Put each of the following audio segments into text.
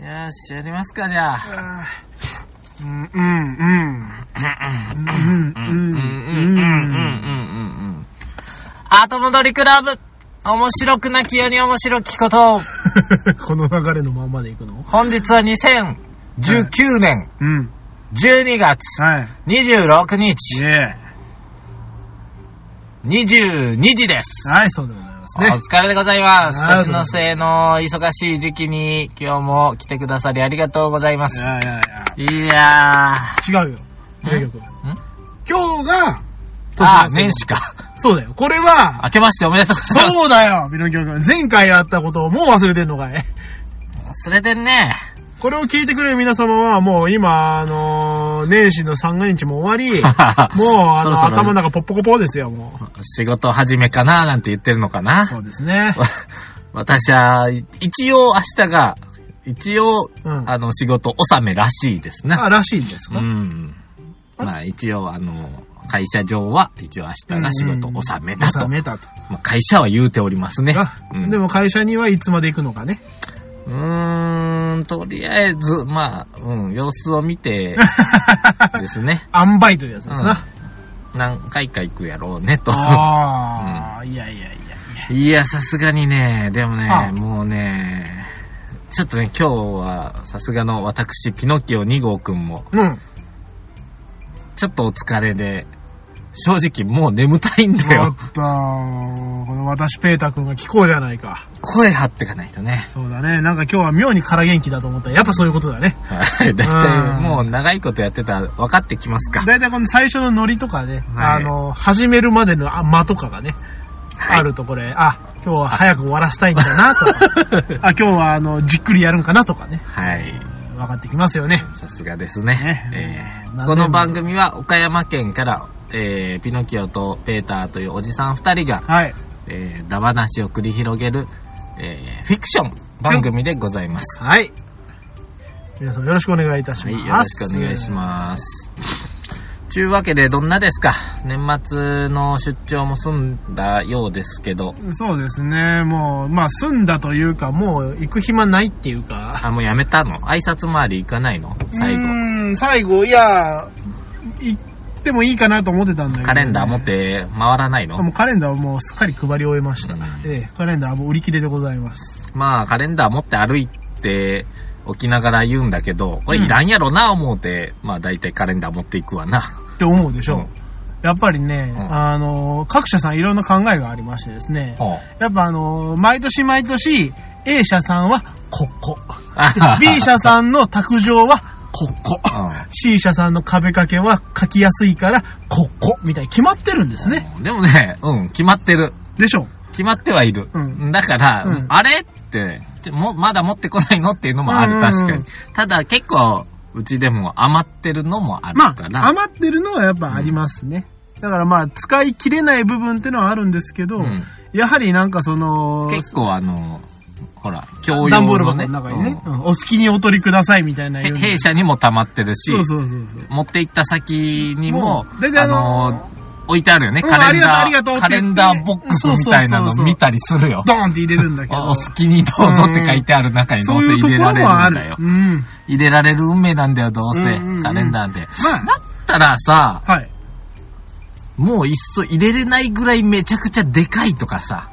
よし、やりますか、じゃあ。うん、うん、うん。うん、うん、うん、うん、うん、うん、うん、うん。後戻りクラブ面白くなきように面白きことを。この流れのまんまでいくの？本日は2019年うん。12月はい。26イ日ェー22時です。はい、そうでございますおね。疲れでございます。年のござい末の忙しい時期に今日も来てくださりありがとうございまいす。やいやいや。いやー。違うよ。名曲。ん？今日が、あー、年年始か。そうだよ。これは、明けましておめでとうございます。そうだよ、ビノキオ君。前回やったことをもう忘れてんのかい？忘れてんね。これを聞いてくれる皆様は、もう今、あのー年始の三が日も終わり、もう、あの、そろそろ頭の中ポッポコポですよ、も仕事始めかななんて言ってるのかう。な。そうですね。私は、い一応明日が、一応、うんあの、仕事納めらしいですね。あ、らしいんですうか、ん。まあ一応、あの、会社上は、一応明日が仕事納めだと。収めたと。まあ、会社は言うておりますね。あうんでも会社にはいつまで行くのかね。うーん、とりあえず、まあ、うん、様子を見て ですね。塩梅というやつですな。何回か行くやろうね、と。ああ、いやいやいやいや。いや、さすがにね、でもねあ、もうね、ちょっとね、今日は、さすがの私、ピノキオ2号くんも、うん。ちょっとお疲れで、正直もう眠たいんだおよっ。と、この私ペータ君が聞こうじゃないか。声張ってかないとね。そうだね。なんか今日は妙に空元気だと思ったら、やっぱそういうことだね。はい。だいたうんいもう長いことやってたら分かってきますか。だいたいこの最初のノリとかね、はいあの、始めるまでのあ間とかがね、はいあるとこれ、あ、今日は早く終わらせたいんだなとか、あ、今日はあの、じっくりやるんかなとかね、はい。分かってきますよね。さすがですね。ねえーこの番組は岡山県から、えーピノキオとペーターというおじさん二人が、はい。えー、ダ話を繰り広げる、えーフィクション番組でございます。はい。皆さんよろしくお願いいたしはい、ます。よろしくお願いします。ちゅうわけで、どんなですか？年末の出張も済んだようですけど、す。そうですね。もう、まあ、済んだというか、もう行く暇ないっていうか。あ、もうやめたの？挨拶回り行かないの？最後。うーん、最後、いや、行ってもいいかなと思ってたんだけど、カレンダー持って回らないの？もうカレンダーはもうすっかり配り終えました。うんええ、カレンダーはもう売り切れでございます。まあ、カレンダー持って歩いておきながら言うんだけど、これいらんやろな思うて、まあ大体カレンダー持っていくわな。って思うでしょ？うんやっぱりね、うんあの、各社さんいろんな考えがありましてですね。やっぱあの、毎年毎年、A 社さんはここ。B 社さんの卓上はここ。うん C 社さんの壁掛けは書きやすいから、ここ。みたいに決まってるんですね。でもね、うん、決まってる。でしょ決まってはいる。うんだから、うんあれって、ちょもまだ持ってこないのっていうのもある、うん確かに。ただ結構、うちでも余ってるのもあるまから。あ、余ってるのはやっぱありますね。だからまあ、使い切れない部分っていうのはあるんですけど、うんやはりなんかその、結構あの、ほら、共用段ボールのね、箱の中にね、うんうんお好きにお取りくださいみたいな弊社にも溜まってるし、そうそうそうそう。持って行った先にも、う大体あのの置いてあるよね、うんカレンダー。カレンダーボックスみたいなの見たりするよ。ドーンって入れるんだけど。おお好きにどうぞって書いてある中にどそううせ入れられるんだよ。。うん。入れられる運命なんだよ、どうせ。うんうんうんカレンダーで。まあ、だったらさ、はい。もういっそ入れれないぐらいめちゃくちゃでかいとかさ。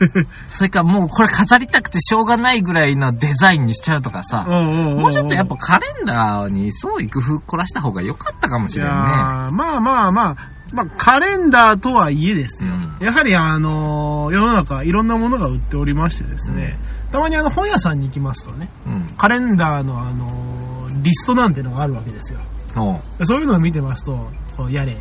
それかもうこれ飾りたくてしょうがないぐらいのデザインにしちゃうとかさ。ももうちょっとやっぱカレンダーに創意工夫凝らした方が良かったかもしれんね。ーまあまあまあ、まあ、カレンダーとはいえですよ。うんやはりあのー世の中いろんなものが売っておりましてですね、たまにあの本屋さんに行きますとね、うん。カレンダーのあのーリストなんてのがあるわけですよ。そういうのを見てますと、こうやれ、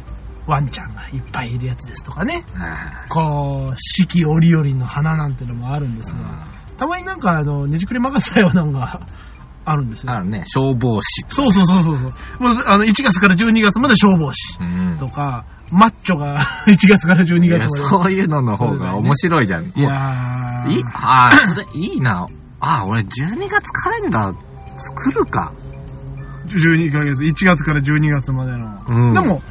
ワンちゃんがいっぱいいるやつですとかね、あこう、四季折々の花なんてのもあるんですが、あたまになんかあの、ねじくり任せたようなのが あるんですよ。あるね。消防士。そうそうそうそうそう。もうあの、1月から12月まで消防士うん。とか、マッチョが 1月から12いや月まで。そういうのの方が面白いじゃん。いやーいいああ、それいいな。ああ、俺12月カレンダー作るか。12ヶ月、1月から12月までの。うん。で、も、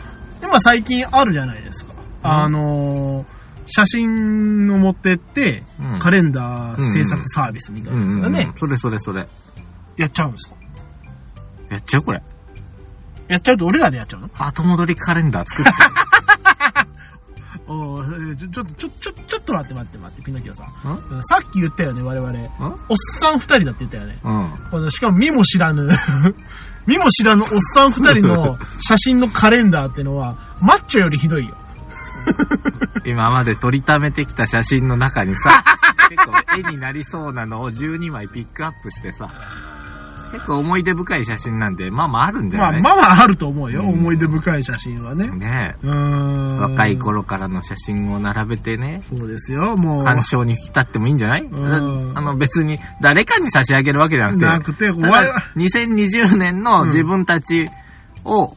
今最近あるじゃないですか。うんあのー写真を持ってって、うんカレンダー制作サービスみたいうんうん、なやつがね、それそれそれ。やっちゃうんですかやっちゃうこれ。やっちゃうと俺らでやっちゃうの？後戻りカレンダー作って。おーちょ、ちょっと、ちょ、ちょ、ちょっと待って待って待って、ピノキオさん。んうん？さっき言ったよね、我々。ん？おっさん二人だって言ったよね。うん。しかも見も知らぬ、見も知らぬおっさん二人の 写真のカレンダーってのは、マッチョよりひどいよ。今まで撮りためてきた写真の中にさ、結構絵になりそうなのを12枚ピックアップしてさ、結構思い出深い写真なんで、まあまああるんじゃまあ、ない？まあまああると思うよ。うん思い出深い写真はね。ねうーん。若い。頃からの写真を並べてね、そうですよ、もう。鑑賞に浸ってもいいんじゃない？うんあの別に誰かに差し上げるわけじゃなくて、なくて、た我だ2020年の自分たちを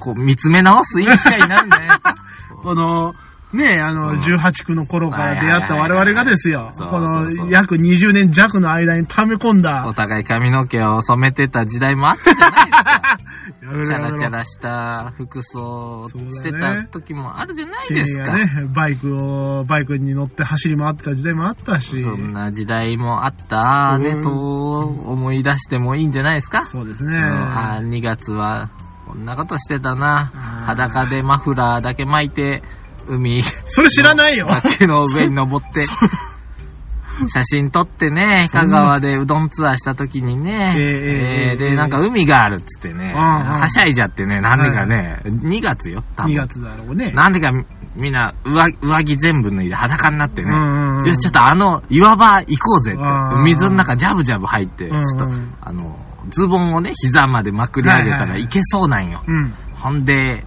こう見つめ直すいい機会になるんじゃない？ですかこの、ねあの、うん18区の頃から出会った我々がですよ。この、約20年弱の間に溜め込んだお。互い髪の毛を染めてた時代もあったじゃないですか。チャラチャラした服装をしてた時もあるじゃない君ですか。がね、バイクを、バイクに乗って走り回ってた時代もあったし。そんな時代もあったね、うんと思い出してもいいんじゃないですか。そうですね。うんあー2月はこんなことしてたな。裸でマフラーだけ巻いて、海、それ知らないよ。崖の上に登って、写真撮ってね、香川でうどんツアーした時にね、えええええーで、え。えなんか海があるっつってね、うんうん。はしゃいじゃってね、なんでかね、2月よ、多分。2月だろうね。なんでかみみんな上上着全部脱いで裸になってね、うんうんうん。よし、ちょっとあの岩場行こうぜって。う、ん水の中ジャブジャブ入って、ちょっとうんうん、あの、ズボンをね、膝までまくり上げたはいはいはい。らいけそうなんよ。うん。ほんで、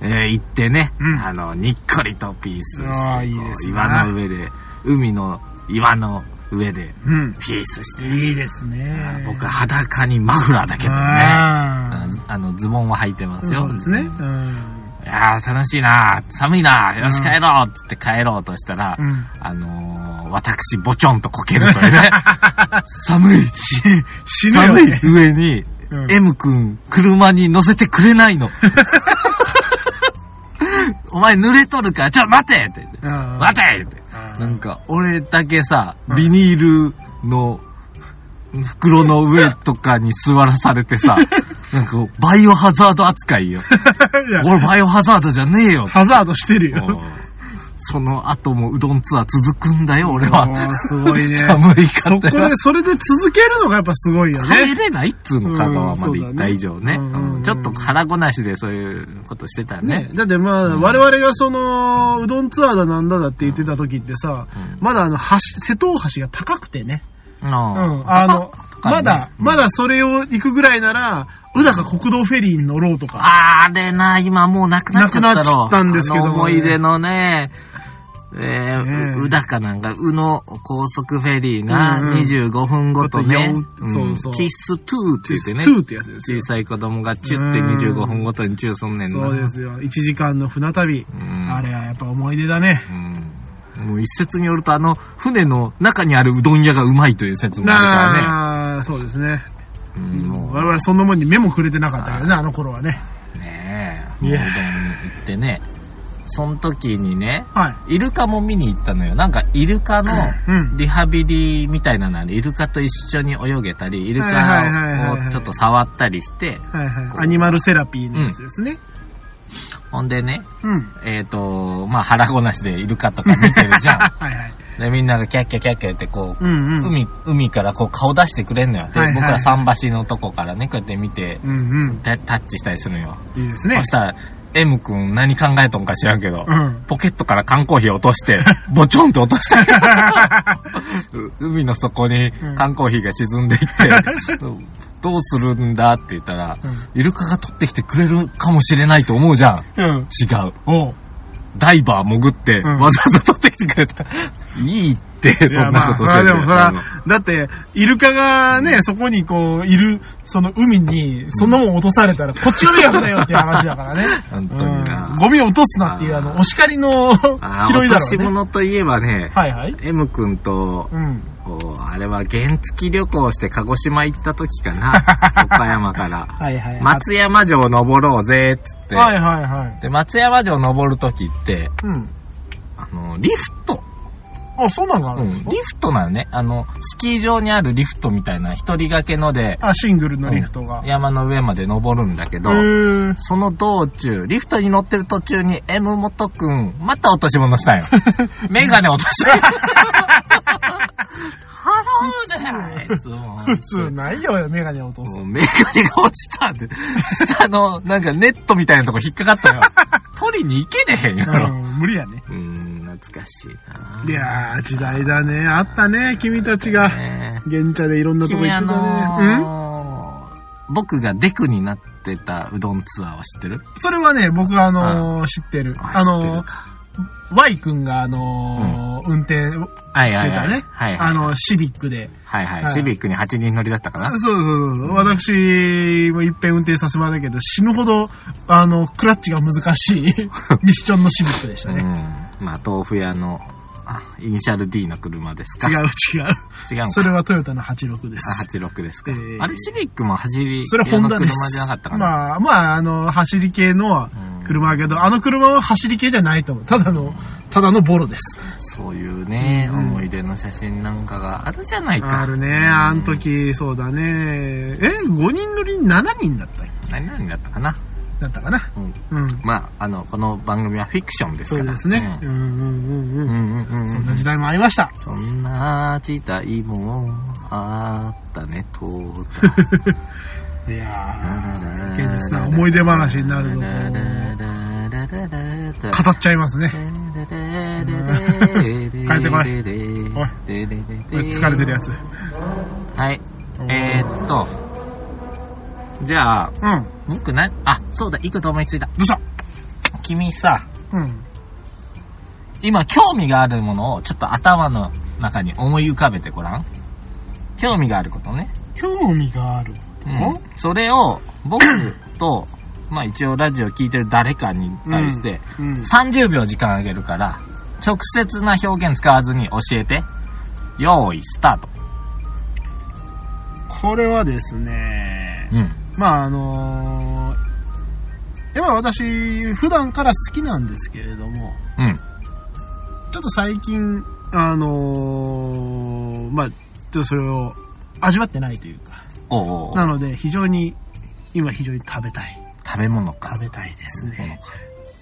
えー行ってね、うんあの、にっこりとピースして、いいね岩の上で、海の岩の上でうん。ピースして、いいですね。僕は裸にマフラーだけどね、あの、ズボンは履いてまーすよ。そうですね。うん。いやー、楽しいな寒いなよし、うん帰ろうっつって帰ろうとしたら、うん。あのー、私、ぼちょんとこけるというね。寒い。死ぬよ寒いね。上に、うん M 君、車に乗せてくれないの。お前濡れとるから、ちょ、待てって言って。うん待てって。うんなんか、俺だけさ、うんビニールの袋の上とかに座らされてさ、なんかバイオハザード扱いよ。俺バイオハザードじゃねえよ。ハザードしてるよ。その後もうどんツアー続くんだよ、俺は。すごいね。寒いそこかったよで、それで続けるのがやっぱすごいよね。帰れないっつうの、香川まで行った以上ね。うんそうだねうんちょっと腹ごなしでそういうことしてたねね。。だってまあ、うん我々がその、うどんツアーだなんだだって言ってた時ってさ、うんまだあの、橋、瀬戸大橋が高くてね。うん。うん。あの、まだ、うんまだそれを行くぐらいなら、宇高国道フェリーに乗ろうとか。あれな、今もうなくなっちゃったろ。なくなっちゃったんですけどもね思い出のね、えねー、うだかなんか、うの高速フェリーな、うんうん25分ごとねうんそうそうキストゥーって言ってね、2ってやつですよ小。さい子供がチュってうん25分ごとにチューすんねんな。そうですよ。1時間の船旅。うんあれはやっぱ思い出だね。うん。もう一説によると、あの、船の中にあるうどん屋がうまいという説もあるからね。なあ、そうですね。うん、もう我々そんなもんに目もくれてなかったけどね、あの頃はね。ねえ、もうどん行ってね、その時にね、はい。イルカも見に行ったのよ。なんか、イルカのうん。リハビリみたいなのある。イルカと一緒に泳げたり、イルカをちょっと触ったりして。アニマルセラピーのやつですね。ほんでね、うん。えっ、と、まあ腹ごなしでイルカとか見てるじゃん。はいはい。で、みんながキャッキャキャッキャってこう、うんうん。海、海からこう顔出してくれんのよ。で、はいはい僕ら桟橋のとこからね、こうやって見て、うんうん。タタッチしたりするのよ。いいですねそ。したら、M 君何考えとんか知らんけど、うん。ポケットから缶コーヒー落として、ボチョンって落とした。う海の底に缶コーヒーが沈んでいって、どうするんだって言ったら、イルカが取ってきてくれるかもしれないと思うじゃん。うん。違う。ダイバー潜って、うんわざわざ取ってきてくれた。いいって、そんなまあ、ことせんそれはでも、それはうん、だって、イルカがね、そこにこう、いる、その海に、そんなもん落とされたら、こっちの迷惑だよっていう話だからね。本当になうん。ゴミを落とすなっていう、あの、お叱りの拾い落としだろうね。物といえばね、はいはい。M 君と、うん。こうあれは原付旅行して鹿児島行った時かな。岡山から。はいはい。松山城登ろうぜ、っつって。はいはいはい。で、松山城登る時って、うん。あの、リフトあ、そんなんがあうん。リフトなのね。あの、スキー場にあるリフトみたいな一人掛けので、あ、シングルのリフトが。山の上まで登るんだけど、へーその道中、リフトに乗ってる途中に M 元くん、また落とし物したんよ。メガネ落とした。頼むで、あいつも普通ないよ、メガネ落とすも。うメガネが落ちたって。下の、なんかネットみたいなとこ引っかかったよ。取りに行けねえへんやろ。うん、無理やね。うーん、懐かしいな。いやー、時代だね。あったね、君たちが。ね現茶でいろんなとこ行ってたね。のー僕がデクになってたうどんツアーは知ってる？うんそれはね、僕はあのー知ってる。あのー、か Y 君があのー運転はいはいはい。してたね。はいはい。あの、シビックで。はいはい。はいシビックに8人乗りだったかな？そうそうそう。私もいっぺん運転させてもらったけど、死ぬほど、あの、クラッチが難しい ミッションのシビックでしたね。うん。まあ、豆腐屋の、あ、イニシャル D の車ですか？違う違う。違うそれはトヨタの86であ、す。86ですか。えーあれ、シビックも走りそれホンダです。車じゃなかったかな？まあ、まあ、あの、走り系のうん車だけど、あの車は走り系じゃないと思う。ただの、ただのボロです。そういうね、うん思い出の写真なんかがあるじゃないか。あるね。あの時、そうだね。え、5人乗り7人だった何々だったかな。だったかな。うん。うん。まあ、あの、この番組はフィクションですから。そうですね。うんうんうんうん。うん。うんうんうん。そんな時代もありました。そんな時代もあったね、と。いやー、現実な思い出話になるのを語っちゃいますね。帰ってこいおい疲れてるやつ。はい。えー、っと、じゃあ、うん。僕な、あ、そうだ、いいこと思いついた。どうした君さ、うん。今興味があるものをちょっと頭の中に思い浮かべてごらん。興味があることね。興味がある。うん。それを僕と、まあ一応ラジオ聞いてる誰かに対して、うん。30秒時間あげるから、直接な表現使わずに教えて。用意、スタート。これはですね、うん。まああのー、やっぱ私、普段から好きなんですけれども、うん。ちょっと最近、あのー、まあ、ちょっとそれを味わってないというか、おうおうなので非常に、今非常に食べたい。食べ物か。食べたいですね。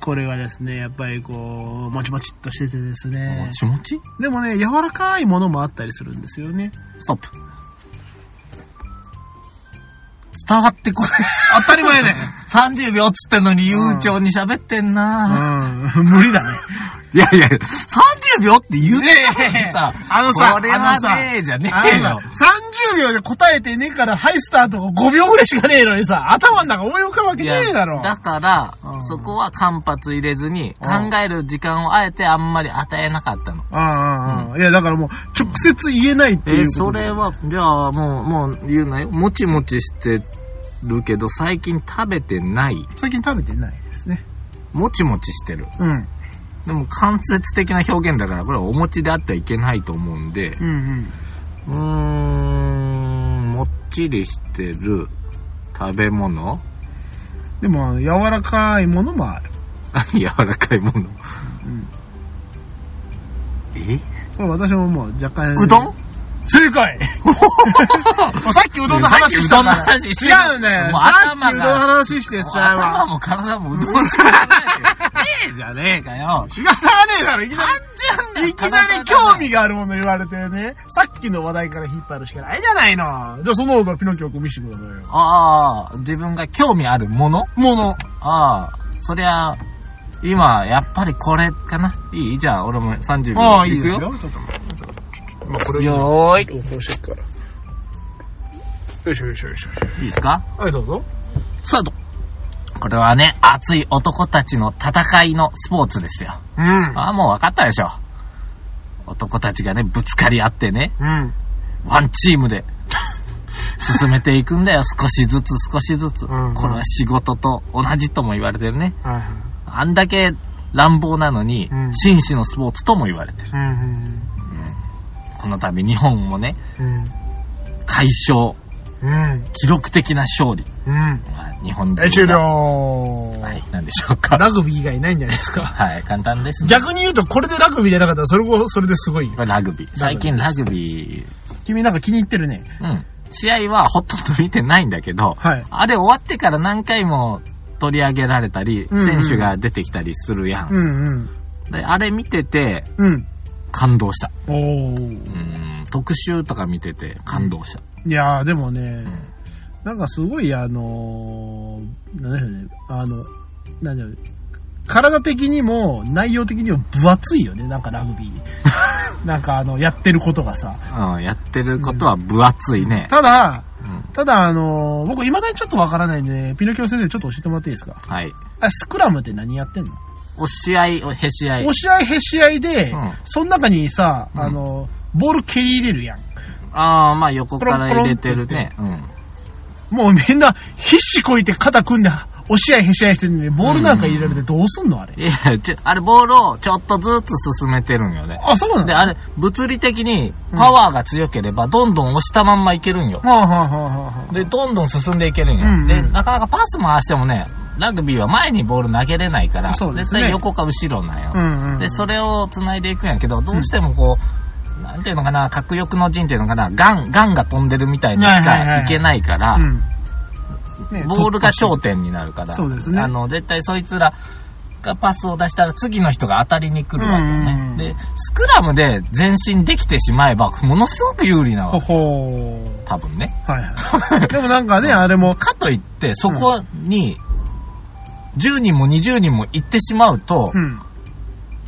これはですね、やっぱりこう、もちもちっとしててですか。ねも。ちもち？でもね、柔らかいものもあったりするんですよね。ストップ。伝わってこない。当たり前ね。30秒っつってんのに悠長に喋ってんな、うん、無理だね。いやいや、30秒って言ってたのにさ、あのさ、これはねえじゃねあえよのさ。30秒で答えてねえから、ハイスタートが5秒ぐらいしかねえのにさ、頭の中思い浮かぶわけねえだろ。だからう、んそこは間髪入れずに、うん考える時間をあえてあんまり与えなかったの。ああ、ああ、いや、だからもう、直接言えないっていうえ。それは、じゃあもう、もう言うなよ。もちもちしてるけど、最近食べてない。最近食べてないですね。もちもちしてる。うん。でも間接的な表現だから、これはお餅であってはいけないと思うんで、うんうん。ん、もっちりしてる食べ物でも、柔らかいものもある。柔らかいもの。うん。え？これ私ももう若干。うどん？正解 さっきうどんの話したから。違うんだよ。もうさっきうどんの話してさ、頭も体もうどんじゃないよ。ねえじゃねえかよ。違わねえだろ、いきな単り。純だいきなり興味があるもの言われてね、さっきの話題から引っ張るしかないじゃないの。じゃあその方がピノキオ君見せてくださいよ。ああ、自分が興味あるもの？もの。ああ、そりゃ、今、やっぱりこれかないい？じゃあ、俺も30秒。ああ、いいですよ。ちょっと待って。まあ、これよーい。こうしてっから。よいしょよいしょよいしょ。いいですか？はい、どうぞ。スタート。これはね、熱い男たちの戦いのスポーツですよ。うん。ああ、もう分かったでしょ。男たちがね、ぶつかり合ってね、うん。ワンチームで進めていくんだよ。少しずつ少しずつ。うんうんこれは仕事と同じとも言われてるね。はいはい。あんだけ乱暴なのに、うん紳士のスポーツとも言われてる。うん。この度日本もね、うん。快勝、うん。記録的な勝利。うん。まあ日本人が。はい、終了。はい、なんでしょうか。ラグビー以外ないんじゃないですか。はい、簡単ですね。逆に言うと、これでラグビーじゃなかったら、それも、それですごいラグビー。最近ラグビー、君なんか気に入ってるね。うん。試合はほとんど見てないんだけど、はい。あれ終わってから何回も取り上げられたり、うんうん選手が出てきたりするやん。うんうん。であれ見ててうん。感動した。おー。うん、特集とか見てて感動した。いやー、でもね、なんかすごい、あのー、なんだよね、あの、なんだよね、体的にも内容的にも分厚いよね、なんかラグビー。なんかあの、やってることがさ。うん、やってることは分厚いね。ただ、うんただあのー僕未だにちょっとわからないんで、ピノキオ先生ちょっと教えてもらっていいですか？はい。あ、スクラムって何やってんの？押し合い、へし合い押。し合いへし合いで、うんその中にさ、うんあの、ボール蹴り入れるやん。ああ、まあ横から入れてるね。うん。もうみんな必死こいて肩組んで押し合いへし合いしてるのに、ボールなんか入れられてどうすんのあれ？いや、ちょあれボールをちょっとずつ進めてるんよね。あ、そうなの？で、あれ、物理的にパワーが強ければ、どんどん押したまんまいけるんよ。はあ、はあはあはあ、で、どんどん進んでいけるんよ。うんうんで、なかなかパス回してもね、ラグビーは前にボール投げれないから、そうですね絶対横か後ろなんよ。うんうん。で、それを繋いでいくんやけど、どうしてもこう、なんていうのかな、核翼の陣っていうのかな、ガン、ガンが飛んでるみたいにしかいけないから、ボールが頂点になるから、そうですねあの、絶対そいつらがパスを出したら次の人が当たりに来るわけよね。で、スクラムで前進できてしまえば、ものすごく有利なほわ。ほー。多分ね。はいはい。でもなんかね、あれも、かといって、そこに、10人も20人も行ってしまうと、うん。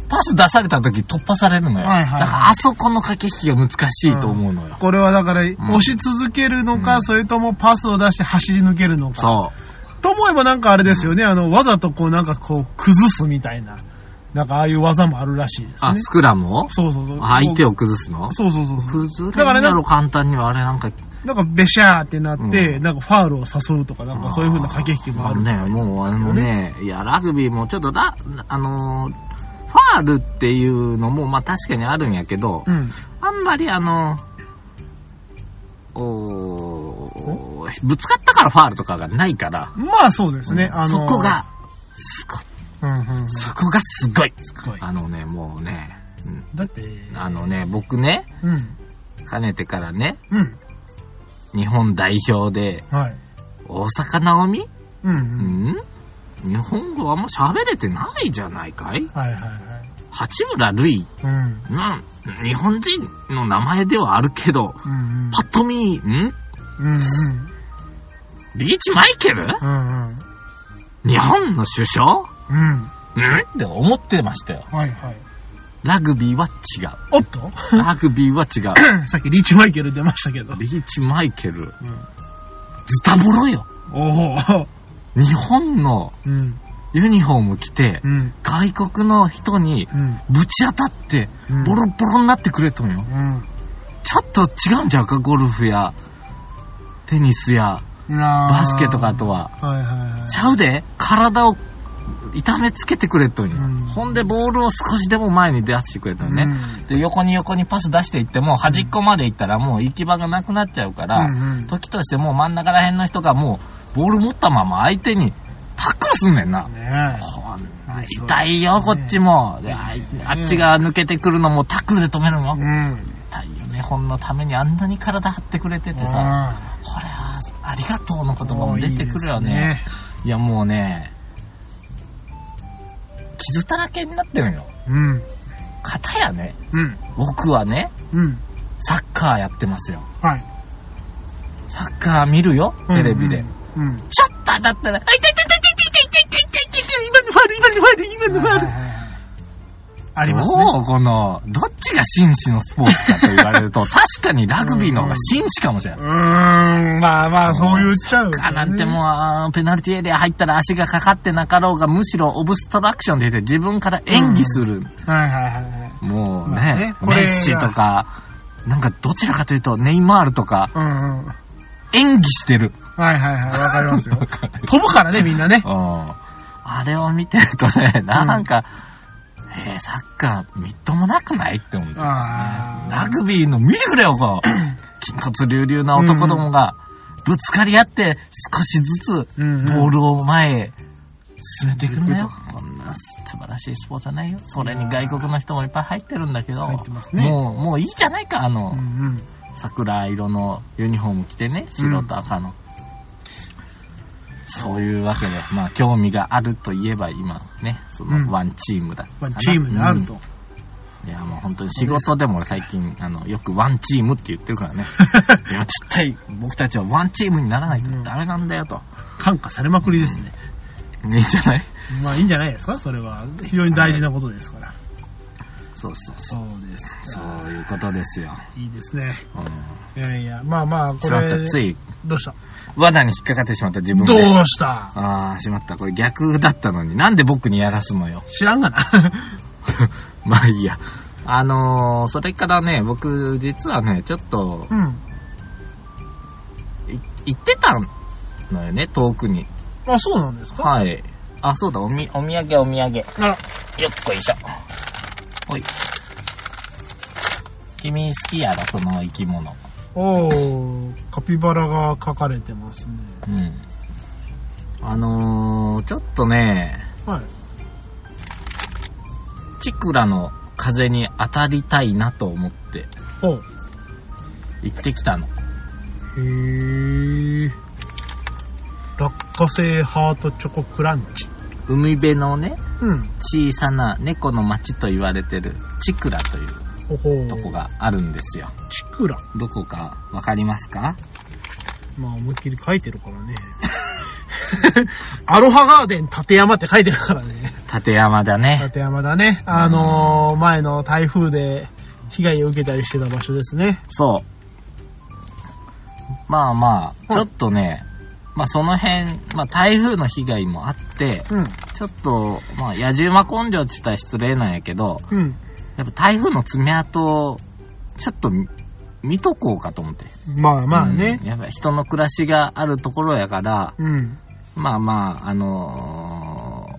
パス出された時突破されるのよ。はいはいはいだからあそこの駆け引きが難しいと思うのよ。これはだから、押し続けるのか、うんそれともパスを出して走り抜けるのか。そう。と思えばなんかあれですよね、あの、わざとこうなんかこう、崩すみたいな。なんかああいう技もあるらしいですあ、ね。スクラムを？そうそうそう。相手を崩すの？そうそうそう。崩れだからねるやろ、簡単には。あれなんか、なんかベシャーってなって、うんなんかファールを誘うとか、なんかそういう風な駆け引きもある。ね、もうあのね、いや、ラグビーもちょっとラ、あのー、ファールっていうのも、まあ確かにあるんやけど、うん。あんまりあの、おーぶつかったからファールとかがないから、まあそうですね。あのそこ。が、すごい。うんうんうん。そこがすごい。すごい。あのね、もうね、うんだって、あのね、僕ね、うん。かねてからね、うん。日本代表で、はい。大阪なおみ？うんう。うんん？日本語あんま喋れてないじゃないかい？はいはいはい。八村塁、うん。なん、日本人の名前ではあるけど、うんうん。パッと見、ん？うんうん。リーチマイケル？うん日本の首相？うん。うん？んって思ってましたよ。はいはい。ラグビーは違う。おっと？ラグビーは違う。さっきリーチマイケル出ましたけど。リーチマイケル、うん。ズタボロよ。おお。日本のうん。ユニフォーム着て、うん。外国の人にうん。ぶち当たって、うんボロボロになってくれとんよ。うん。ちょっと違うんちゃうか？ゴルフや、テニスや、ババスケとかとは。はいはいはい。ちゃうで体を痛めつけてくれとんよ。うんほんでボールを少しでも前に出してくれとんね。で、横に横にパス出していっても、端っこまで行ったらもう行き場がなくなっちゃうから、うんうん時としてもう真ん中ら辺の人がもう、ボール持ったまま相手にタックルすんねんな。ね痛いよ、こっちも。であいあっちが抜けてくるのもタックルで止めるのえ。うん。痛いよね、ほんのためにあんなに体張ってくれててさ、あこれはありがとうのー言葉も出てくるよね。いや、もうね、傷だらけになってるよ。うん。片やね、うん。僕はね、うん。サッカーやってますよ。はい。サッカー見るよ、テレビで。うん。ちょっと当たったら、あ、痛い痛い痛い痛い痛い痛い痛い痛い痛い今のファール、今のファール、今のファール。ありますね。もう？この、どっちが紳士のスポーツかと言われると、確かにラグビーの方が紳士かもしれない。うーん、まあまあ、そう言っちゃう、かなんてもうペナルティエリア入ったら足がかかってなかろうが、むしろオブストラクションで言って自分から演技する。はいはいはいはい。もうねまあね、メッシとか、なんかどちらかというと、ネイマールとか、うんうん。演技してる。はいはいはい、わかりますよ。飛ぶからね、みんなね。うん。あれを見てるとね、なんか、えー、サッカー、みっともなくないって思うんだよねラグビーの見てくれよ、こう。筋骨隆々な男どもが、ぶつかり合って少しずつボうんうんールを前へ進めていくんだよ。こんな素晴らしいスポーツはないよ。それに外国の人もいっぱい入ってるんだけど、ねもう、もういいじゃないか、あの、うんうん。桜色のユニフォーム着てね、白と赤の。そういうわけで、まあ、興味があるといえば今ね、そうんのワンチームだったかな、まあ、チームであると。うんいや、もう本当に仕事でも最近、あの、よくワンチームって言ってるからね。いや、ちっちゃい僕たちはワンチームにならないとダメなんだよと。感化されまくりですね。いいんじゃない？まあいいんじゃないですか？それは。非常に大事なことですから。そうそうそう。そうですか。そういうことですよ。いいですね。うん。いやいや、まあまあ、これた、、つい、どうした罠に引っかかってしまった自分どで。うした？ああ、しまった。これ逆だったのに。なんで僕にやらすのよ？知らんがな。まあいいや。あのー、それからね、僕、実はね、ちょっと、うん。い行ってたのよね、遠くに。あ、そうなんですか？はい。あ、そうだ、おみ、お土産お土産。よあら、っこいしょ。ほい。君好きやろ、その生き物。おー、カピバラが描かれてますね。うん。あのー、ちょっとね、はい。チクラの風に当たりたいなと思ってほう。行ってきたの。へー。落花生ハートチョコクランチ。海辺のね、うん。小さな猫の町と言われてるチクラという。とこがあるんですよ。チクラ？どこかわかりますか？まあ、思いっきり書いてるからね。アロハガーデン立山って書いてるからね。立山だね。立山だね。あのー、前の台風で被害を受けたりしてた場所ですね。そう。まあまはあ、いちょっとね、まあその辺、まあ台風の被害もあって、うん。ちょっと、まあ野獣馬根性って言ったら失礼なんやけど、うん。やっぱ台風の爪痕を、ちょっと見見とこうかと思って。まあまあねうん。やっぱ人の暮らしがあるところやから、うん。まあまあ、あのー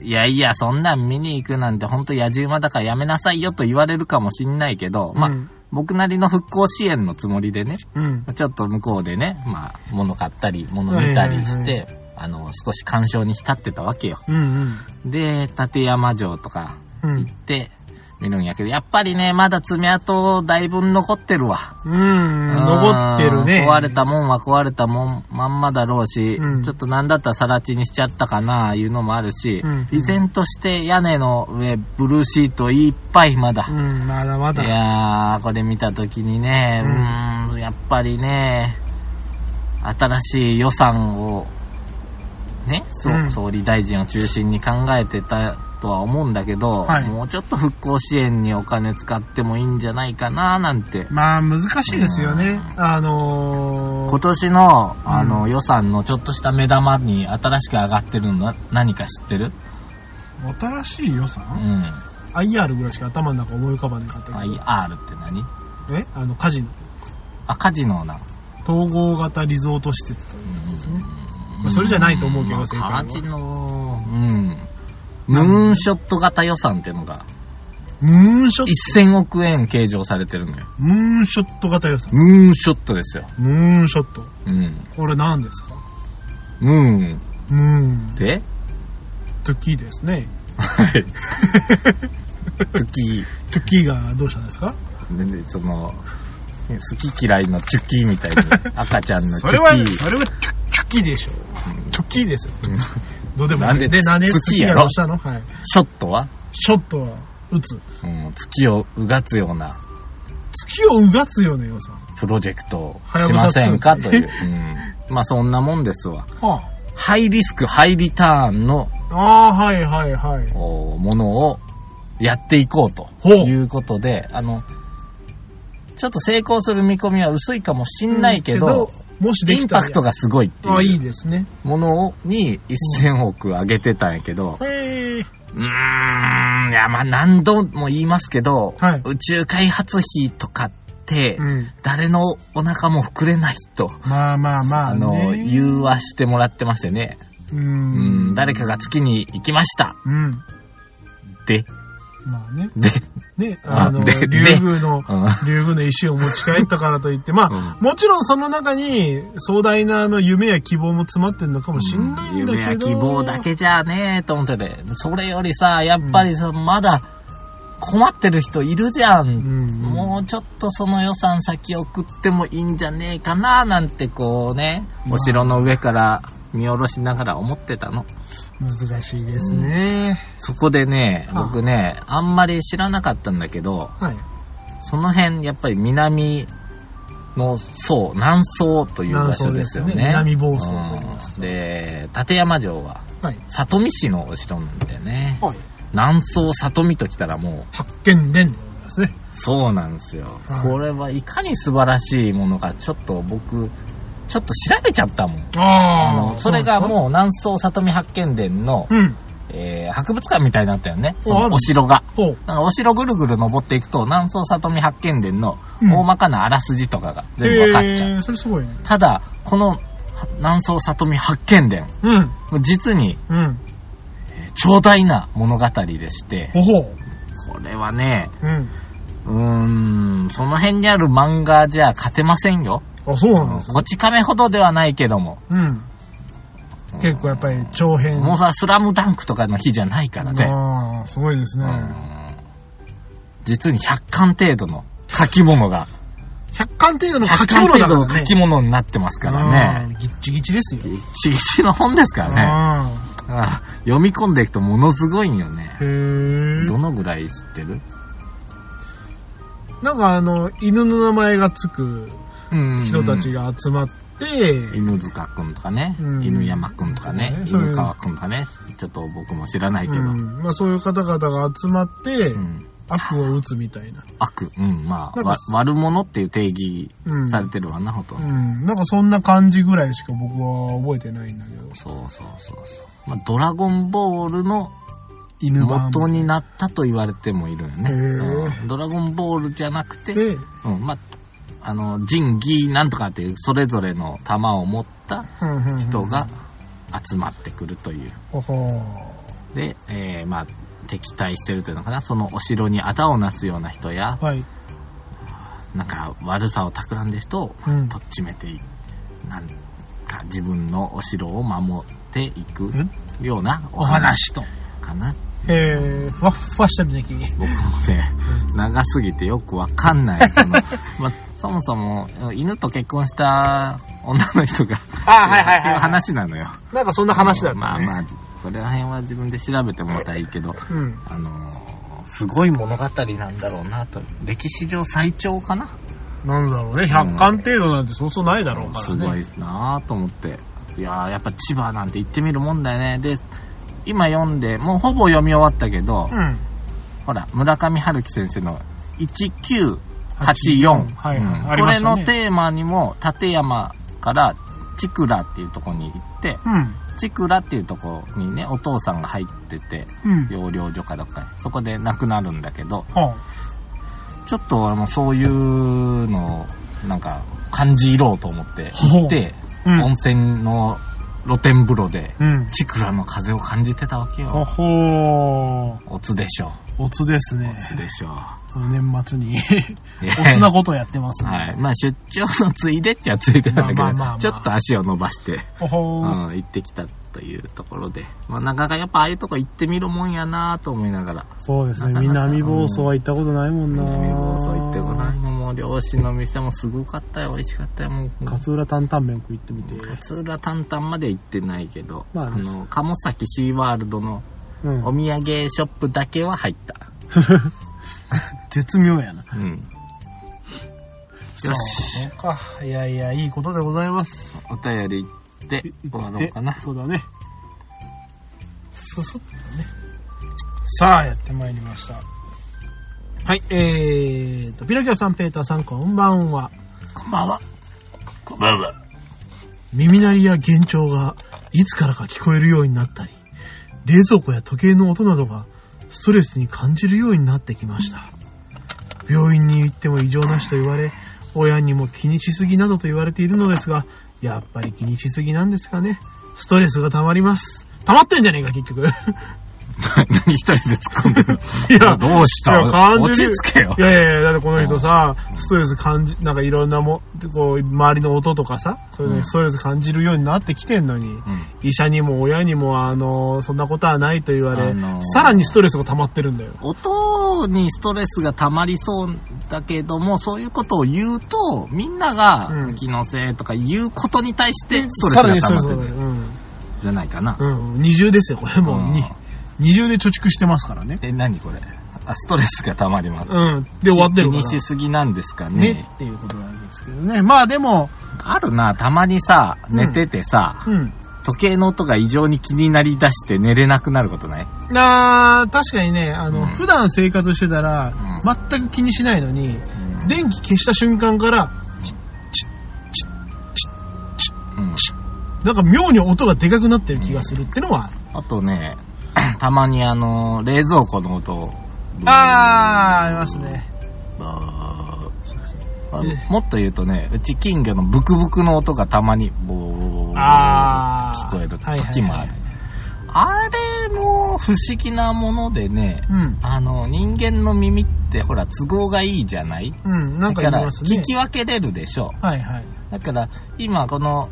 いやいや、そんなん見に行くなんて本当野獣馬だからやめなさいよと言われるかもしんないけど、まあ、うん僕なりの復興支援のつもりでね、うん。ちょっと向こうでね、まあ、物買ったり、物見たりして、あの、少し干渉に浸ってたわけよ。うんで、立山城とかうん。うん行。って、見るんやけど、やっぱりね、まだ爪痕だいぶ残ってるわ。うん。残ってるね。うん壊れたもんは壊れたもん、まんまだろうし、うんちょっとなんだったら更地にしちゃったかな、いうのもあるし、うん依然として屋根の上、ブルーシートいっぱいまだ。うん、まだまだ。いやー、これ見たときにね、ううんーん、やっぱりね、新しい予算を、ね、うん総理大臣を中心に考えてたとは思うんだけど、はいもうちょっと復興支援にお金使ってもいいんじゃないかな、なんて。まあ、難しいですよね。あのー今年の、あの、うん予算のちょっとした目玉に新しく上がってるのな何か知ってる？新しい予う算、ん。?IR ぐらいしか頭の中思い浮かばなかったけど。IR って何？え？あの、カジノ。あ、カジノな。統合型リゾート施設ということですね。まあそれじゃないと思うけど正解はカジノ、うん。ムーンショット型予算っていうのがムーンショット1000億円計上されてるのよ。ムーンショット型予算。ムーンショットですよ。ムーンショット。うん。これ何ですか？ムーンムーン。で？時ですね。はい。時、時がどうしたんですか？でその、好き嫌いのチュキみたいに赤ちゃんのチそれは、ュキ。それはチュチュキでしょ。チョキですよ。どうでもいいなんでで、なんで月やろ？どうしたの？はい。ショットは？ショットは打つ。うん、月をうがつような月をうがつよね、予算。プロジェクトをしませんか？2という。うん。まあそんなもんですわ。はハイリスク、ハイリターンのあ。ああ、はいはいはい。おものをやっていこうとほういうことで、あの、ちょっと成功する見込みは薄いかもしんないけど、もしでインきたらパクトがすごいってああ、いいいうですね。ものをに1000億上げてたんやけど、へえ。うーん、いや、まあ何度も言いますけど、はい宇宙開発費とかって、うん。誰のお腹も膨れないと、まあまあまあ、ね。あの、言わしてもらってましてね。う。うんん、誰かが月に行きました。うん。で、まあね。で、ね、あの、竜宮の、うん竜宮の石を持ち帰ったからといって、まあ、うもちろんその中に壮大なあの夢や希望も詰まってるのかもしんないんだけど。夢や希望だけじゃねえと思ってて。それよりさ、やっぱりさ、まだ困ってる人いるじゃん。うん。もうちょっとその予算先送ってもいいんじゃねえかななんてこうね、まあお城の上から見下ろしながら思ってたの。難しいですね。そこでね、あ僕ね、あんまり知らなかったんだけど、はい。その辺、やっぱり南の層、南層という場所ですよね。南房総と言いますうんで、立山城は、はい。里見市のお城なんだよね。はい。南宋里見ときたらもう、発見伝ですね。そうなんですよ。はいこれはいかに素晴らしいものか、ちょっと僕、ちょっと調べちゃったもん。ああの、それがもう南宋里見発見伝の、う。うん。えー博物館みたいになったよね。そのお城が。ほう。だからお城ぐるぐる登っていくと、南宋里見発見伝のうん大まかなあらすじとかが全部わかっちゃう。へーそれすごいね。ただ、このは南宋里見発見伝、うん。実にうん。えー長大な物語でして。これはね、うん。うーん、その辺にある漫画じゃ勝てませんよ。あ、そうなんですね。こち亀ほどではないけども。うん。結構やっぱり長編。もうさ、スラムダンクとかの日じゃないからね。ああ、すごいですね。うん実に100巻程度の書き物が、100巻程度の書100き巻物だからね程度の書。き物になってますからね。うん。ぎっちぎちですよ。ちぎちの本ですからね。ああ読み込んでいくとものすごいんよねー。へえ。どのぐらい知ってる？なんかあの、犬の名前がつくうん人たちが集まって、犬塚くんとかね、うん犬山くんとかね、そういう犬川くんとかね、ちょっと僕も知らないけど、うんまあそういう方々が集まって、うん悪を打つみたいな。悪、うん、まあ、悪者っていう定義うん。されてるわな、ほとんど。うん。なんかそんな感じぐらいしか僕は覚えてないんだけど。そうそうそうそう。まあ、ドラゴンボールの犬版元になったと言われてもいるよね。うんドラゴンボールじゃなくて、で、うん、まあ、あの、仁義なんとかっていう、それぞれの弾を持った人が集まってくるという。で、えー、まあ、敵対してるというのかな、そのお城に仇をなすような人や、はい。なんか悪さを企んでる人を、まあうんとっちめていなんか自分のお城を守っていくんようなお話と。かな。へえ、ふわっふわしてるね、君。僕もね、長すぎてよくわかんない。そのまあ、そもそも、犬と結婚した女の人が、あはいはいっていう話なのよ。なんかそんな話だったね。まあまあ、これら辺は自分で調べてもらったらいいけど、うん。あのーすごい物語なんだろうなと。歴史上最長かな？なんだろうね、100巻程度なんてそうそうないだろうからね。すごいなと思って。いやーやっぱ千葉なんて行ってみるもんだよね。で、今読んで、もうほぼ読み終わったけど、うん。ほら、村上春樹先生の1984。はいうんありこれのテーマにも、立山からチクラっていうとこに行って、うん。チクラっていうとこにね、お父さんが入ってて、うん。養領所かどっかに。そこで亡くなるんだけど、はちょっと俺もそういうのを、なんか、感じろうと思って行って。温泉の露天風呂で、うん。チクラの風を感じてたわけほよ。ほー。おつでしょ。おつですねお。つでしょ。年末に、え おつなことをやってますね。はい。まあ出張のついでっちゃついでなんだけど、まあまあまあまあちょっと足を伸ばして、うん、ー。行ってきたというところで。まあなかなかやっぱああいうとこ行ってみるもんやなと思いながら。そうですね。なかなか南房総は行ったことないもんな。南房総行ってごらんよ。もう漁師の店もすごかったよ。美味しかったよ。もう。勝浦担々麺食い行ってみて。勝浦タンタンまで行ってないけど、まあねあの、鴨崎シーワールドのうんお。土産ショップだけは入った。絶妙やな。うん。よし。そうか。いやいや、いいことでございます。お便り行って終わろうかな。そうだね。すすっとね。さあ、やってまいりました。はい、えーと、ピノキオさん、ペーターさん、こんばんは。こんばんは。こんばんは。耳鳴りや幻聴がいつからか聞こえるようになったり、冷蔵庫や時計の音などがストレスに感じるようになってきました。病院に行っても異常なしと言われ、親にも気にしすぎなどと言われているのですが、やっぱり気にしすぎなんですかね。ストレスが溜まります。溜まってんじゃねえか、結局。何一人で突っ込んでるの？いやどうした？落ち着けよい。やいやいや、だってこの人さ、ストレス感じ、なんかいろんなも、こう、周りの音とかさ、そういうのにストレス感じるようになってきてんのに、うん医者にも親にも、あの、そんなことはないと言われ、あのーさらにストレスが溜まってるんだよ。音にストレスが溜まりそうだけども、そういうことを言うと、みんながうん気のせいとか言うことに対してストレスが溜まってるうん。じゃないかな。うん。二重ですよ、これもう。うんに二重で貯蓄してますからね。え、何これ？あ、ストレスが溜まります。うん。で終わってるから。気にしすぎなんですかねね。っていうことなんですけどね。まあでも、あるな、たまにさ、寝ててさ、うん。時計の音が異常に気になりだして寝れなくなることない？あー確かにね、あの、うん普段生活してたら、う全く気にしないのに、電気消した瞬間から、うんなんか妙に音がでかくなってる気がするってのはある。あとね、たまにあの、冷蔵庫の音を。あー、ありますね。あのえもっと言うとね、うち金魚のブクブクの音がたまにボーあー。聞こえる時もある。あれも不思議なものでね、うん。あの、人間の耳ってほら都合がいいじゃない？うん、なんか言いだから聞。き分けれるでしょ。はいはい。だから今この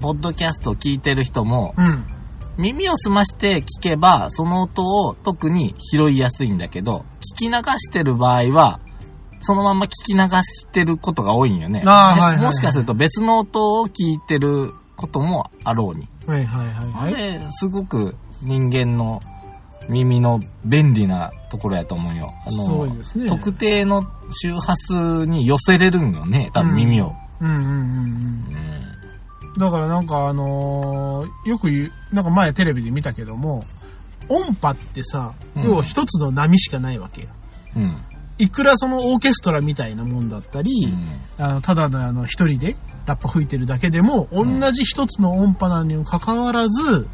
ポッドキャストを聞いてる人もうん。耳を澄まして聞けばその音を特に拾いやすいんだけど聞き流してる場合はそのまま聞き流してることが多いんよね。はいはいはいもしかすると別の音を聞いてることもあろうに。はいはいはいあはい。れ、すごく人間の耳の便利なところやと思うよ。あの、ね。特定の周波数に寄せれるんよね、多分耳を。うんうんうんうん。うんだからなんかあのーよく言う、なんか前テレビで見たけども、音波ってさ、うん要は一つの波しかないわけよ。うん。いくらそのオーケストラみたいなもんだったり、うんあのただのあの一人でラッパ吹いてるだけでも、同んじ一つの音波なのにもかかわらず、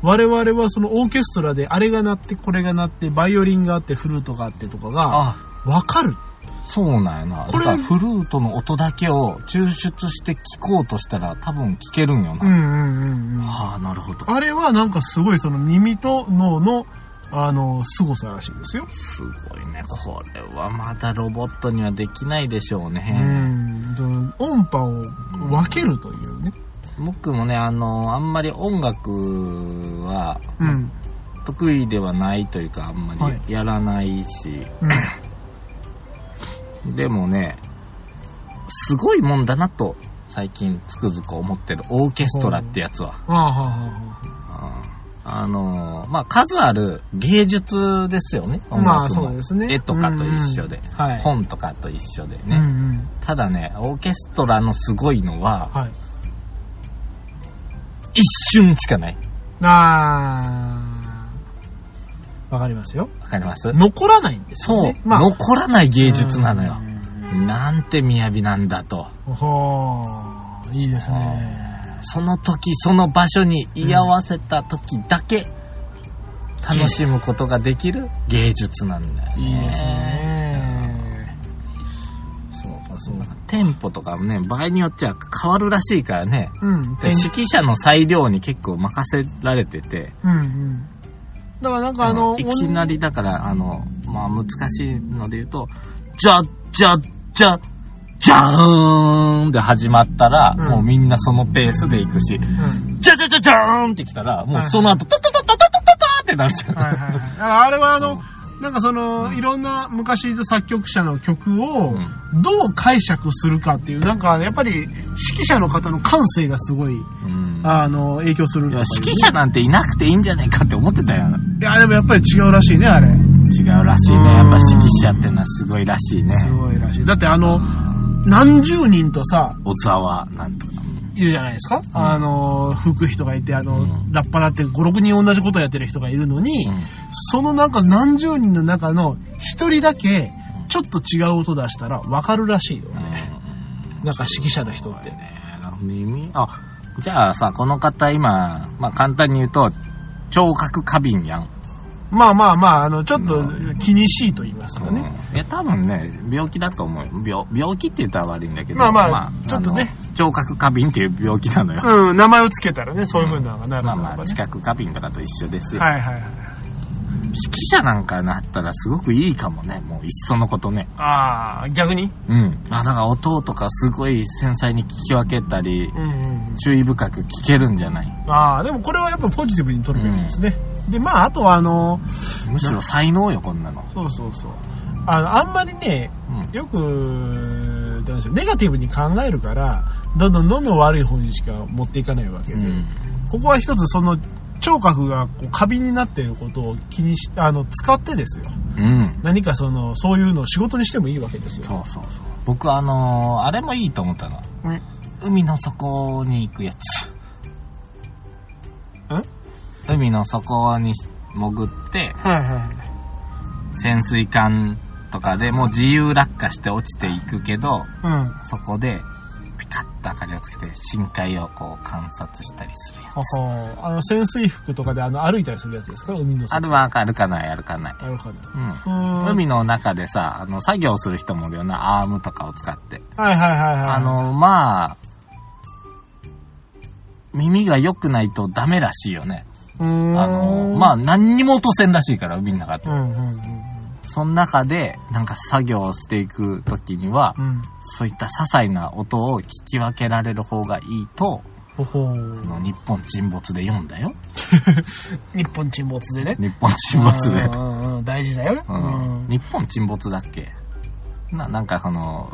我々はそのオーケストラであれが鳴ってこれが鳴ってバイオリンがあってフルートがあってとかがあ、わかる。そうなんやな。これだからフルートの音だけを抽出して聞こうとしたら多分聞けるんよな。うんうんうんうん。ああ、なるほど。あれはなんかすごいその耳と脳のあの凄さらしいですよ。すごいね。これはまだロボットにはできないでしょううね。ん。その音波を分けるというね。僕もね、あの、あんまり音楽はうん。得意ではないというか、あんまはいりやらないし、うん。でもね、すごいもんだなと、最近つくづく思ってるオーケストラってやつは。あのまあ、数ある芸術ですよね。あ。まあ音楽もそうですね。絵とかと一緒で、うんうんはい。本とかと一緒でうんね。うん。ただね、オーケストラのすごいのは、はい。一瞬しかない。あー。わかりますよ。わかります？残らないんですそう、よね。まあ、残らない芸術なのよ。うん。なんて雅なんだと。ほー。いいですね。その時、その場所に居合わせた時だけ、楽しむことができる芸術なんだよね。いいですね。そうか、そうか。テンポとかもね、場合によっては変わるらしいからね。うん。で指揮者の裁量に結構任せられてて、うんうん。だからなんかあの、いきなりだから、あの、まあ難しいので言うと、じゃ、じゃ、じゃ、じゃーんで始まったら、うんもうみんなそのペースで行くし、うん。じゃじゃじゃじゃーんって来たら、もうその後、タタタタタタタタってなっちゃう。はいはいはい。あれはあの、なんかその、いろんな昔の作曲者の曲をうんどう解釈するかっていう、なんかやっぱり指揮者の方の感性がすごい、うんあの、影響するいやとかいう指揮者なんていなくていいんじゃないかって思ってたよ。いや、でもやっぱり違うらしいね、あれ。違うらしいね。やっぱ指揮者ってのはすごいらしいね。すごいらしい。だってあの、何十人とさ、小沢なんとか。いるじゃないですか、あの、吹く人がいて、あの、うん。ラッパだって5、6人同じことやってる人がいるのに、うん。そのなんか何十人の中の一人だけ、ちょっと違う音出したら分かるらしいよね。なんか指揮者の人って。ね。耳あ、じゃあさ、この方今、まあ簡単に言うと、聴覚過敏やん。まあまあまあ、あの、ちょっと気にしいと言いますかね。うんいや、多分ね、病気だと思うよ。病、病気って言ったら悪いんだけど。まあまあちょっとねあの。聴覚過敏っていう病気なのよ。うん、名前をつけたらね、そういう風なのがなるまあまあ、のかね。知覚過敏とかと一緒ですよ。はいはいはい。指揮者なんかなったらすごくいいかもね。もういっそのことね。ああ、逆に？うん。あ、だから音とかすごい繊細に聞き分けたり、うんうん。注意深く聞けるんじゃない？ああ、でもこれはやっぱポジティブに取るべきですね。で、まあ、あとはあの、むしろ才能よ、こんなの。そうそうそう。あの、あんまりね、うん。よく、どうでしょう、ネガティブに考えるから、どんどんどんどん悪い方にしか持っていかないわけで、うん。ここは一つその、聴覚がこう過敏になっていることを気にし、あの、使ってですよ。うん。何かその、そういうのを仕事にしてもいいわけですよ。そうそうそう。僕あのーあれもいいと思ったの。うん海の底に行くやつ。ん海の底に潜って、はいはい。潜水艦とかでもう自由落下して落ちていくけど、うん。そこでピカッと明かりをつけて深海をこう観察したりするやほつ。ほあの、潜水服とかであの、歩いたりするやつですか？海のあるは歩かない歩かない。なるほど。うん。海の中でさ、あの、作業する人もいるよな、アームとかを使って。はいはいはいはい。あ、の、まあ、耳が良くないとダメらしいよね。あの、まあ、何にも落とせんらしいから、海の中でう。んうんうんその中で、なんか作業をしていくときには、うん。うん。そういった些細な音を聞き分けられる方がいいと、ほほあの日本沈没で読んだよ。日本沈没でね。日本沈没で。大事だよ。うん日本沈没だっけ？な、なんかその、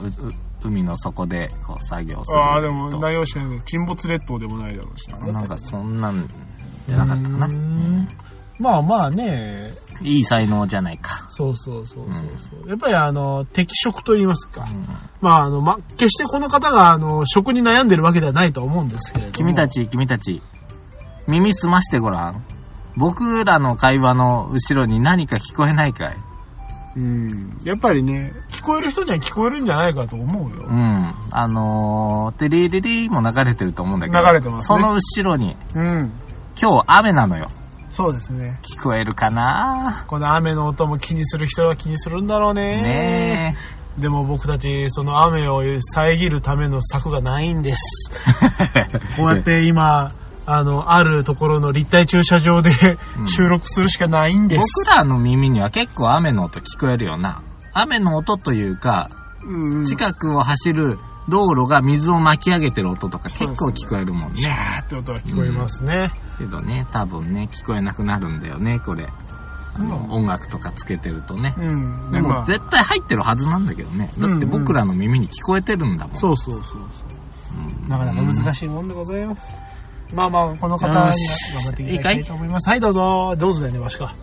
海の底でこう作業するああ、で人も内容しない沈没列島でもないだろうしなんかそんなんじゃなかったかなまあまあね、いい才能じゃないか。そうそうそうそうそう、やっぱりあの、適職と言いますか。うんまああの、ま、決してこの方があの、職に悩んでるわけではないと思うんですけれども。君たち、君たち、耳澄ましてごらん。僕らの会話の後ろに何か聞こえないかいうん。やっぱりね、聞こえる人には聞こえるんじゃないかと思うよ。うん。あのー、テリリリも流れてると思うんだけど。流れてますねその後ろに、うん。今日雨なのよ。そうですね。聞こえるかな？この雨の音も気にする人は気にするんだろうね。ねでも僕たち、その雨を遮るための策がないんです。え。こうやって今、あの、あるところの立体駐車場でうん収録するしかないんです。僕らの耳には結構雨の音聞こえるよな。雨の音というか、うん近くを走る道路が水を巻き上げてる音とか結構聞こえるもんシャね。ーって音が聞こえますね。けどね、多分ね、聞こえなくなるんだよね、これ。あの、音楽とかつけてるとね。うん。でまあも絶対入ってるはずなんだけどね。だって僕らの耳に聞こえてるんだもん。そうそうそうそう。うんなかなか難しいもんでございます。まあまあ、この方には頑張っていきたいと思います。はい、どうぞ。どうぞだよね、わしか。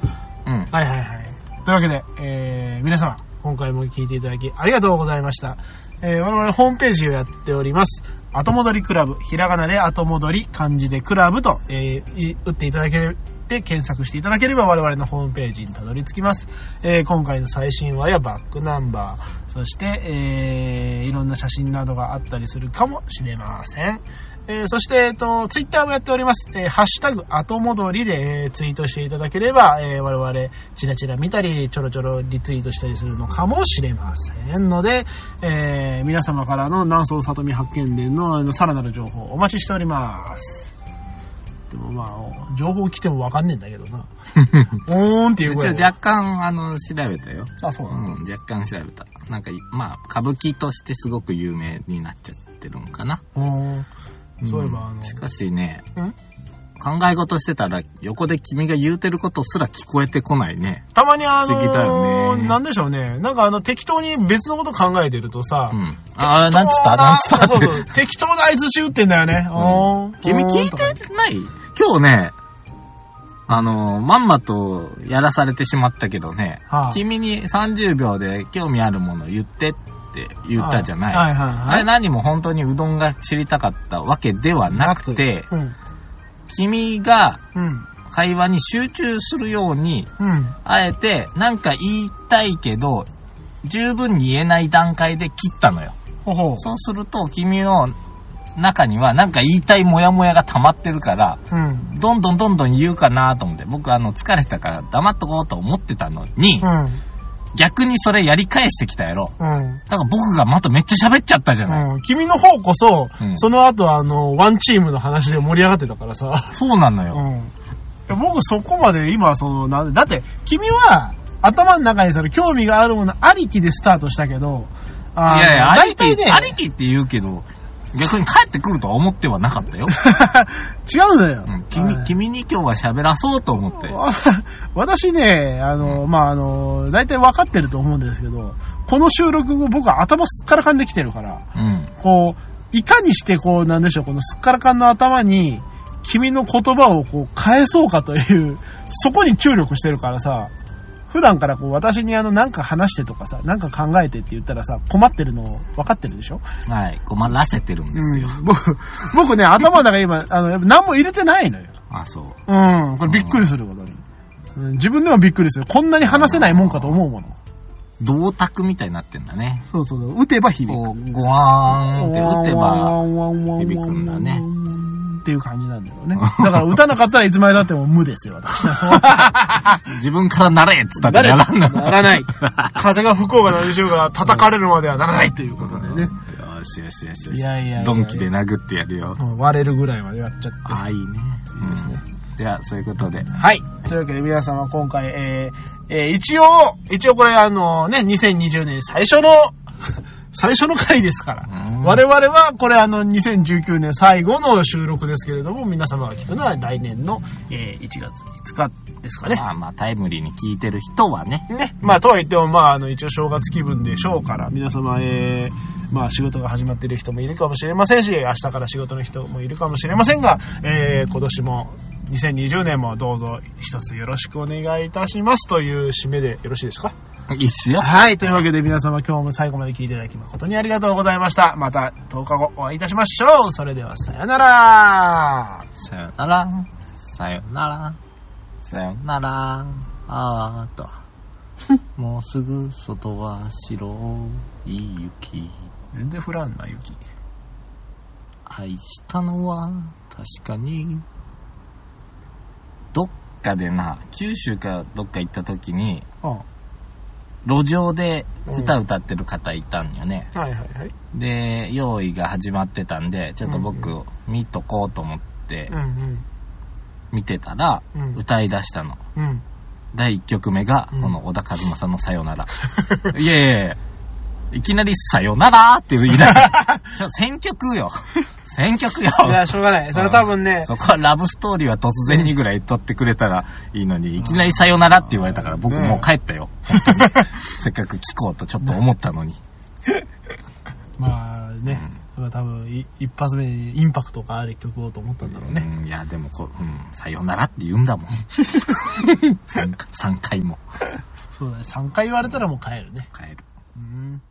うん。はいはいはい。というわけで、えー、皆様、今回も聞いていただきありがとうございました。えー、我々ホームページをやっております。後戻りクラブ、ひらがなで後戻り、漢字でクラブと、えー打っていただけて検索していただければ我々のホームページにたどり着きます。えー今回の最新話やバックナンバー、そして、えーいろんな写真などがあったりするかもしれません。えーそして、えっと、ツイッターもやっております。えーハッシュタグ、後戻りで、えーツイートしていただければ、えー我々、チラチラ見たり、ちょろちょろリツイートしたりするのかもしれませんので、えー皆様からの南宋里見発見伝のさらなる情報お待ちしております。でもまあ、情報来てもわかんねえんだけどな。おーんっていうぐらい一応若干、あの、調べたよ。あ、そううなの、ん、若干調べた。なんか、まあ、歌舞伎としてすごく有名になっちゃってるんかな。そういえば、あの、んしかしねん、考え事してたら横で君が言うてることすら聞こえてこないね。たまにあ不思議だよね。のなんでしょうね。なんかあの、適当に別のこと考えてるとさ、うん。ああ、なんつった？なんつった？って。そうそう。適当な合図打ってんだよね。おー。君聞いてない。今日ね、あの、まんまとやらされてしまったけどね、はあ。君に30秒で興味あるもの言ってって言ったじゃない。はいはいはい。あれ何も本当にうどんが知りたかったわけではなくて、うん。君がうん。会話に集中するように、うん。あえてなんか言いたいけど、十分に言えない段階で切ったのよ。ほほう。そうすると君の中にはなんか言いたいモヤモヤが溜まってるから、うん。どんどんどんどん言うかなと思って、僕あの疲れてたから黙っとこうと思ってたのに、うん。逆にそれやり返してきたやろ。うん。だから僕がまためっちゃ喋っちゃったじゃない。うん、君の方こそ、うんその後あの、ワンチームの話で盛り上がってたからさ。そうなのよ。うん。僕そこまで今、その、なんで、だって、君は、頭の中にその興味があるものありきでスタートしたけど、あのいやいや、ありき、大体ね、ありきって言うけど、逆に帰ってくるとは思ってはなかったよ。違うんだよ。うん、君、はい君に今日は喋らそうと思って。わ 私ね、あの、まあ、あの、大体分かってると思うんですけど、この収録後僕は頭すっからかんできてるから、うん。こう、いかにしてこう、なんでしょう、このすっからかんの頭に、君の言葉をこう、返そうかという、そこに注力してるからさ、普段からこう、私にあの、なんか話してとかさ、なんか考えてって言ったらさ、困ってるの分かってるでしょ？はい。困らせてるんですよ。うん僕、僕ね、頭の中今、あの、何も入れてないのよ。あ、そう。うん、これびっくりすることに。うん自分でもびっくりする。こんなに話せないもんかと思うもの。銅鐸みたいになってんだね。そうそう、打てば響く。こう、ゴワーンって打てば、響響くんだね。っていう感じなんだよね。だから打たなかったらいつまでだっても無ですよ、私。自分からなれっつったらやらんの。ならない。風が吹こうが何しようが叩かれるまではならないということでね。よしよしよしよし。いやいやいやドンキで殴ってやるよ。割れるぐらいまでやっちゃって。ああ、いいね。いいですね。では、そういうことで。はい。というわけで皆様今回、えー、えー、一応、一応これあのね、2020年最初の、最初の回ですから。うん我々はこれあの2019年最後の収録ですけれども、皆様が聞くのは来年の、えー、1月5日ですかね。まあまあ、タイムリーに聞いてる人はね。ね。まあ、とは言っても、まあ、あの、一応正月気分でしょうから、皆様、えー、まあ、仕事が始まっている人もいるかもしれませんし、明日から仕事の人もいるかもしれませんが、えー、今年も、2020年もどうぞ一つよろしくお願いいたしますという締めでよろしいですか？いいっすよ。はい。というわけで皆様今日も最後まで聞いていただき誠にありがとうございました。また10日後お会いいたしましょう。それではさよなら。さよなら。さよなら。さよなら。あーと。もうすぐ外は白い雪。全然降らんな、雪。愛したのは確かに、どっかでな、九州かどっか行った時に、うん。路上で歌歌ってる方いたんよね。はいはいはい。で、用意が始まってたんで、ちょっと僕うん、見とこうと思ってう、ん見てたら。歌い出したの。うん。第1曲目が、うんこの小田和正のさよなら。いやいやいやいきなりさよならって言い出した。ちょ、選曲よ。選曲よ。いや、しょうがない。それ多分ね、そこはラブストーリーは突然にぐらい撮ってくれたらいいのに、いきなりさよならって言われたから僕もう帰ったよ。せっかく聞こうとちょっと思ったのに。まあね、まあ多分い一発目にインパクトがある曲をと思ったんだろうね。うん、いや、でもこう、うん、さよならって言うんだもん。3, 3回もそうだね。3回言われたらもう帰るね。帰る。うん。